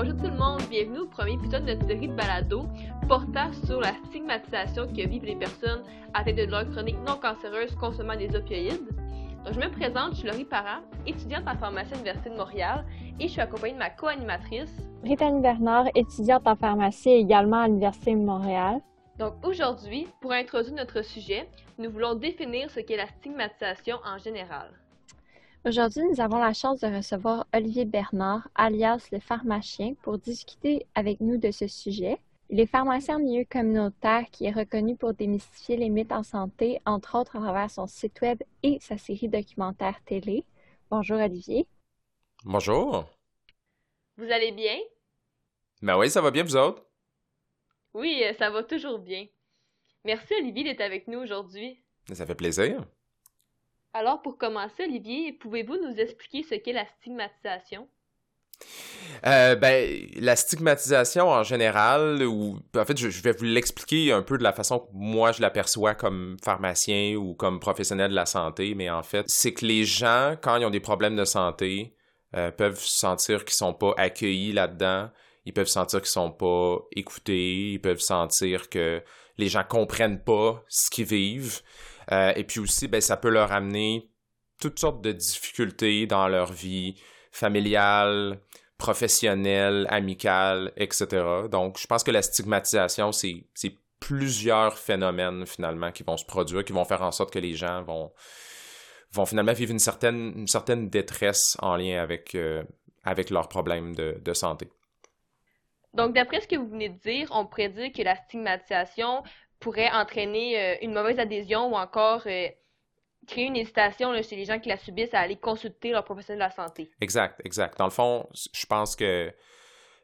bonjour tout le monde, bienvenue au premier épisode de notre série de balado portant sur la stigmatisation que vivent les personnes atteintes de douleurs chroniques non cancéreuses consommant des opioïdes. Donc, je me présente, je suis Laurie Parent, étudiante en pharmacie à l'Université de Montréal et je suis accompagnée de ma co-animatrice. Brittany Bernard, étudiante en pharmacie également à l'Université de Montréal. Donc aujourd'hui, pour introduire notre sujet, nous voulons définir ce qu'est la stigmatisation en général. Aujourd'hui, nous avons la chance de recevoir Olivier Bernard, alias le pharmacien, pour discuter avec nous de ce sujet. Il est pharmacien en milieu communautaire qui est reconnu pour démystifier les mythes en santé, entre autres à travers son site web et sa série documentaire télé. Bonjour Olivier. Bonjour. Vous allez bien? Ben oui, ça va bien, vous autres? Oui, euh, ça va toujours bien. Merci Olivier d'être avec nous aujourd'hui. Ça fait plaisir. Alors, pour commencer, Olivier, pouvez-vous nous expliquer ce qu'est la stigmatisation? Euh, ben, la stigmatisation en général, ou en fait, je, vais vous l'expliquer un peu de la façon que moi je l'aperçois comme pharmacien ou comme professionnel de la santé, mais en fait, c'est que les gens, quand ils ont des problèmes de santé, euh, peuvent sentir qu'ils sont pas accueillis là-dedans, ils peuvent sentir qu'ils sont pas écoutés, ils peuvent sentir que les gens comprennent pas ce qu'ils vivent. Euh, et puis aussi, ben, ça peut leur amener toutes sortes de difficultés dans leur vie familiale, professionnelle, amicale, etc. Donc, je pense que la stigmatisation, c'est plusieurs phénomènes finalement qui vont se produire, qui vont faire en sorte que les gens vont, vont finalement vivre une certaine, une certaine détresse en lien avec, euh, avec leurs problèmes de, de santé. Donc, d'après ce que vous venez de dire, on pourrait dire que la stigmatisation pourrait entraîner euh, une mauvaise adhésion ou encore euh, créer une hésitation chez les gens qui la subissent à aller consulter leur professionnel de la santé. Exact, exact. Dans le fond, je pense que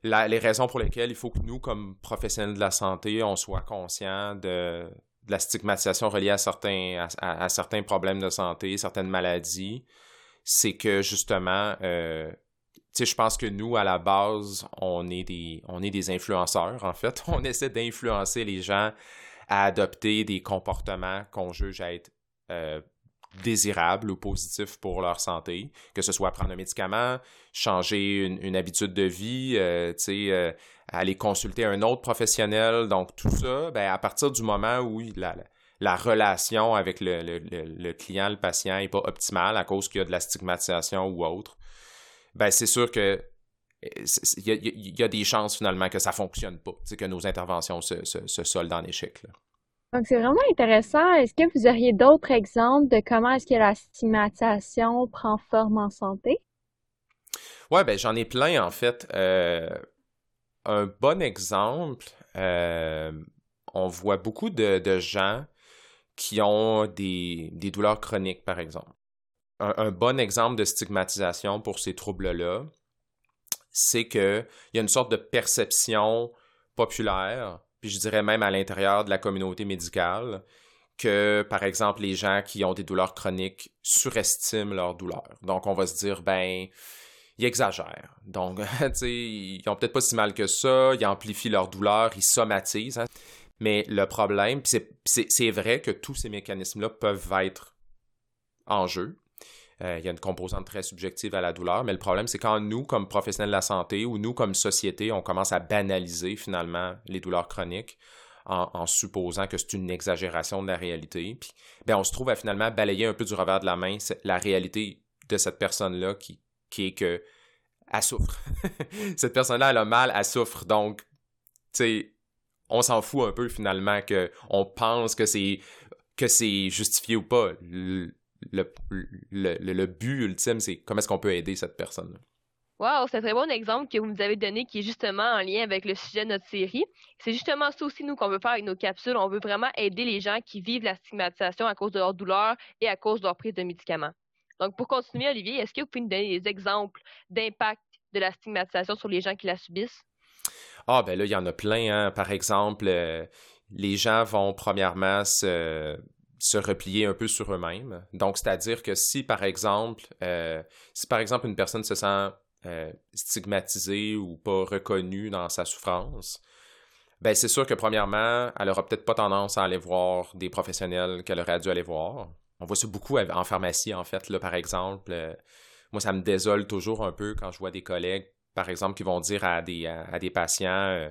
les raisons pour lesquelles il faut que nous, comme professionnels de la santé, on soit conscients de, la stigmatisation reliée à certains, à, certains problèmes de santé, certaines maladies, c'est que justement, euh, je pense que nous, à la base, on est des, on est des influenceurs, en fait. On essaie d'influencer les gens à adopter des comportements qu'on juge être euh, désirables ou positifs pour leur santé, que ce soit prendre un médicament, changer une, habitude de vie, euh, euh, aller consulter un autre professionnel. Donc, tout ça, ben, à partir du moment où la, la relation avec le, client, le patient n'est pas optimale à cause qu'il y a de la stigmatisation ou autre, ben, c'est sûr que il y, a des chances finalement que ça fonctionne pas, que nos interventions se, se, soldent en échec. Donc, c'est vraiment intéressant. Est-ce que vous auriez d'autres exemples de comment est-ce que la stigmatisation prend forme en santé? Ouais, ben j'en ai plein en fait. Euh, un bon exemple, euh, on voit beaucoup de, gens qui ont des, douleurs chroniques, par exemple. un, bon exemple de stigmatisation pour ces troubles-là, c'est qu'il y a une sorte de perception populaire, puis je dirais même à l'intérieur de la communauté médicale, que, par exemple, les gens qui ont des douleurs chroniques surestiment leurs douleurs. Donc, on va se dire, ben, ils exagèrent. Donc, tu sais, ils ont peut-être pas si mal que ça, ils amplifient leur douleur, ils somatisent. Hein. Mais le problème, c'est vrai que tous ces mécanismes-là peuvent être en jeu. Euh, il y a une composante très subjective à la douleur, mais le problème, c'est quand nous, comme professionnels de la santé, ou nous, comme société, on commence à banaliser finalement les douleurs chroniques en, supposant que c'est une exagération de la réalité, puis ben, on se trouve à finalement balayer un peu du revers de la main la réalité de cette personne-là qui, qui est que elle souffre. cette personne-là, elle a mal, elle souffre. Donc, tu sais, on s'en fout un peu finalement que on pense que c'est que c'est justifié ou pas le, le, but ultime, c'est comment est-ce qu'on peut aider cette personne-là. Wow, c'est un très bon exemple que vous nous avez donné qui est justement en lien avec le sujet de notre série. C'est justement ça aussi, nous, qu'on veut faire avec nos capsules. On veut vraiment aider les gens qui vivent la stigmatisation à cause de leur douleur et à cause de leur prise de médicaments. Donc, pour continuer, Olivier, est-ce que vous pouvez nous donner des exemples d'impact de la stigmatisation sur les gens qui la subissent? Ah, ben là, il y en a plein. Hein. Par exemple, euh, les gens vont premièrement se, se replier un peu sur eux-mêmes. Donc, c'est-à-dire que si, par exemple, euh, si par exemple une personne se sent euh, stigmatisée ou pas reconnue dans sa souffrance, ben c'est sûr que premièrement, elle aura peut-être pas tendance à aller voir des professionnels qu'elle aurait dû aller voir. On voit ça beaucoup en pharmacie, en fait, là, par exemple. Euh, moi, ça me désole toujours un peu quand je vois des collègues par exemple, qui vont dire à des, à, des patients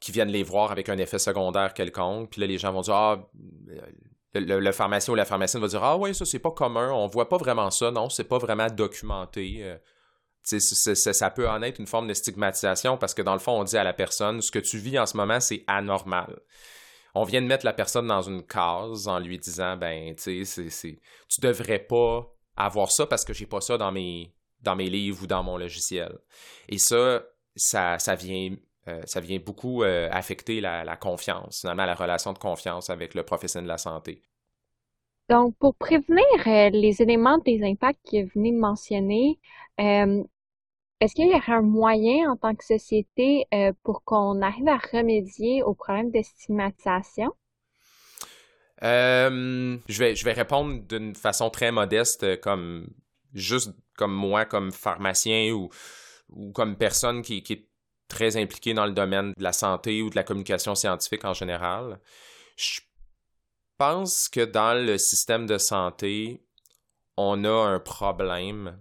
qui viennent les voir avec un effet secondaire quelconque, puis là, les gens vont dire Ah, le, pharmacien ou la pharmacienne va dire Ah oui, ça c'est pas commun, on voit pas vraiment ça, non, c'est pas vraiment documenté. ça peut en être une forme de stigmatisation parce que dans le fond, on dit à la personne ce que tu vis en ce moment, c'est anormal. On vient de mettre la personne dans une case en lui disant ben tu sais tu devrais pas avoir ça parce que j'ai pas ça dans mes dans mes livres ou dans mon logiciel. Et ça ça, ça vient euh, ça vient beaucoup euh, affecter la, confiance, finalement la relation de confiance avec le professionnel de la santé. Donc, pour prévenir euh, les éléments des impacts que vous venez de mentionner, est-ce qu'il y aurait un moyen en tant que société pour qu'on arrive à remédier au problème de stigmatisation? Je, vais, je vais répondre d'une façon très modeste, comme juste comme moi, comme pharmacien ou, ou comme personne qui, qui, est très impliquée dans le domaine de la santé ou de la communication scientifique en général. Je pense que dans le système de santé, on a un problème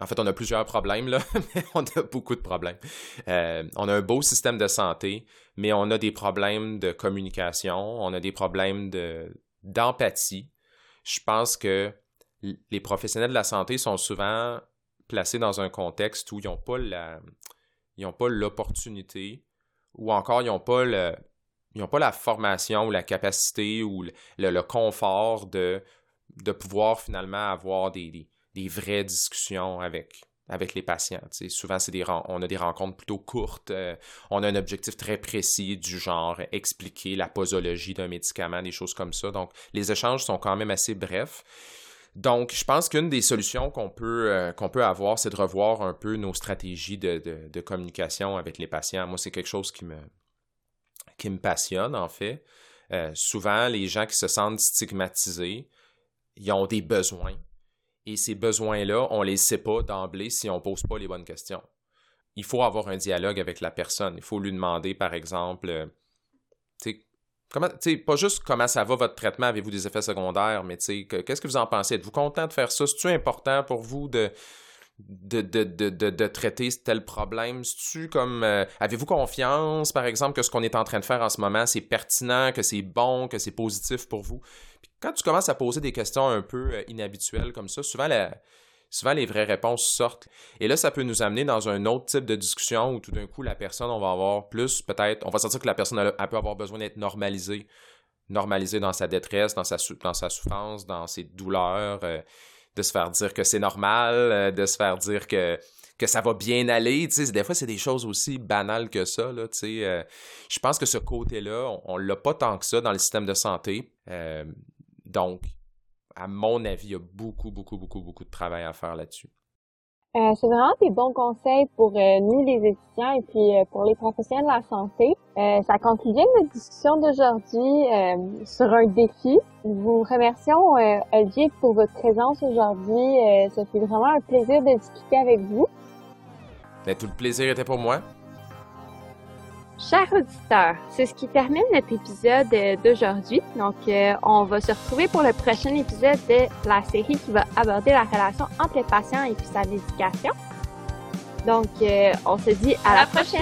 en fait, on a plusieurs problèmes, mais on a beaucoup de problèmes. Euh, on a un beau système de santé, mais on a des problèmes de communication, on a des problèmes d'empathie. Je pense que les professionnels de la santé sont souvent placés dans un contexte où ils n'ont pas la, ils pas l'opportunité ou encore ils n'ont pas la formation ou la capacité ou le, confort de, pouvoir finalement avoir des vraies discussions avec, les patients. Souvent, on a des rencontres plutôt courtes. Euh, on a un objectif très précis du genre expliquer la posologie d'un médicament, des choses comme ça. Donc, les échanges sont quand même assez brefs. Donc, je pense qu'une des solutions qu'on peut, euh, peut avoir, c'est de revoir un peu nos stratégies de, de, communication avec les patients. Moi, c'est quelque chose qui me, qui me passionne, en fait. Euh, souvent, les gens qui se sentent stigmatisés, ils ont des besoins et ces besoins-là, on les sait pas d'emblée si on pose pas les bonnes questions. Il faut avoir un dialogue avec la personne. Il faut lui demander, par exemple, euh, pas juste comment ça va votre traitement, avez-vous des effets secondaires, mais qu'est-ce que vous en pensez? Êtes-vous content de faire ça? C'est-tu important pour vous de, de, de, de, traiter tel problème? tu comme euh, avez-vous confiance, par exemple, que ce qu'on est en train de faire en ce moment, c'est pertinent, que c'est bon, que c'est positif pour vous? quand tu commences à poser des questions un peu euh, inhabituelles comme ça, souvent souvent les vraies réponses sortent. Et là, ça peut nous amener dans un autre type de discussion où tout d'un coup, la personne, on va avoir plus, peut-être, on va sentir que la personne, elle, peut avoir besoin d'être normalisée. Normalisée dans sa détresse, dans sa, dans sa souffrance, dans ses douleurs. Euh, de se faire dire que c'est normal, euh, de se faire dire que, que ça va bien aller. des fois, c'est des choses aussi banales que ça. Là, euh, je pense que ce côté-là, on ne l'a pas tant que ça dans le système de santé. Donc, à mon avis, il y a beaucoup, beaucoup, beaucoup, beaucoup de travail à faire là-dessus. Euh, c'est vraiment des bons conseils pour euh, nous, les étudiants, et puis euh, pour les professionnels de la santé. ça conclut bien notre discussion d'aujourd'hui sur un défi. Nous vous remercions, Olivier, pour votre présence aujourd'hui. ça fait vraiment un plaisir de discuter avec vous. Mais tout le plaisir était pour moi. Chers auditeurs, c'est ce qui termine notre épisode euh, d'aujourd'hui. Donc, euh, on va se retrouver pour le prochain épisode de la série qui va aborder la relation entre les patients et puis sa médication. Donc, euh, on se dit à, la, prochaine.